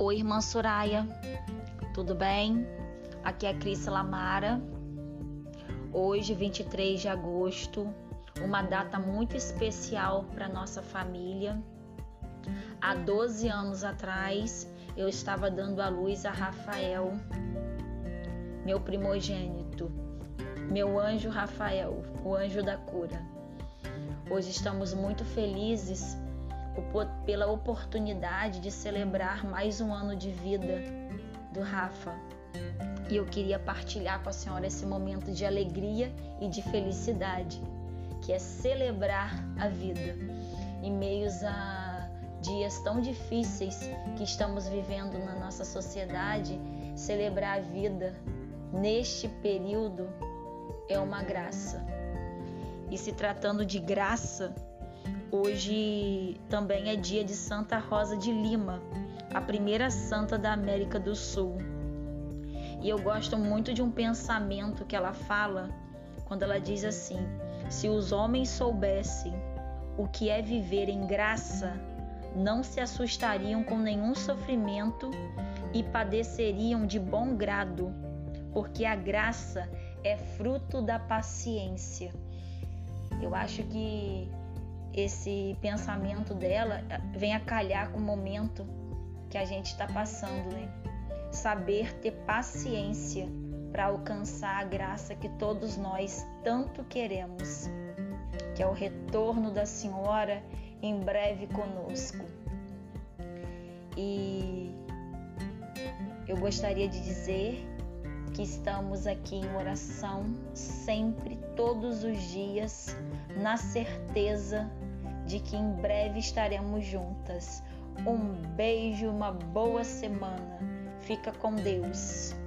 Oi, irmã Soraya, tudo bem? Aqui é a Cris Lamara. Hoje, 23 de agosto, uma data muito especial para nossa família. Há 12 anos atrás, eu estava dando à luz a Rafael, meu primogênito, meu anjo Rafael, o anjo da cura. Hoje estamos muito felizes pela oportunidade de celebrar mais um ano de vida do Rafa. E eu queria partilhar com a senhora esse momento de alegria e de felicidade, que é celebrar a vida em meios a dias tão difíceis que estamos vivendo na nossa sociedade, celebrar a vida neste período é uma graça. E se tratando de graça, Hoje também é dia de Santa Rosa de Lima, a primeira santa da América do Sul. E eu gosto muito de um pensamento que ela fala quando ela diz assim: se os homens soubessem o que é viver em graça, não se assustariam com nenhum sofrimento e padeceriam de bom grado, porque a graça é fruto da paciência. Eu acho que esse pensamento dela eh, vem a calhar com o momento que a gente está passando, né? Saber ter paciência para alcançar a graça que todos nós tanto queremos, que é o retorno da Senhora em breve conosco. E eu gostaria de dizer que estamos aqui em oração sempre, todos os dias, na certeza de que em breve estaremos juntas. Um beijo, uma boa semana. Fica com Deus.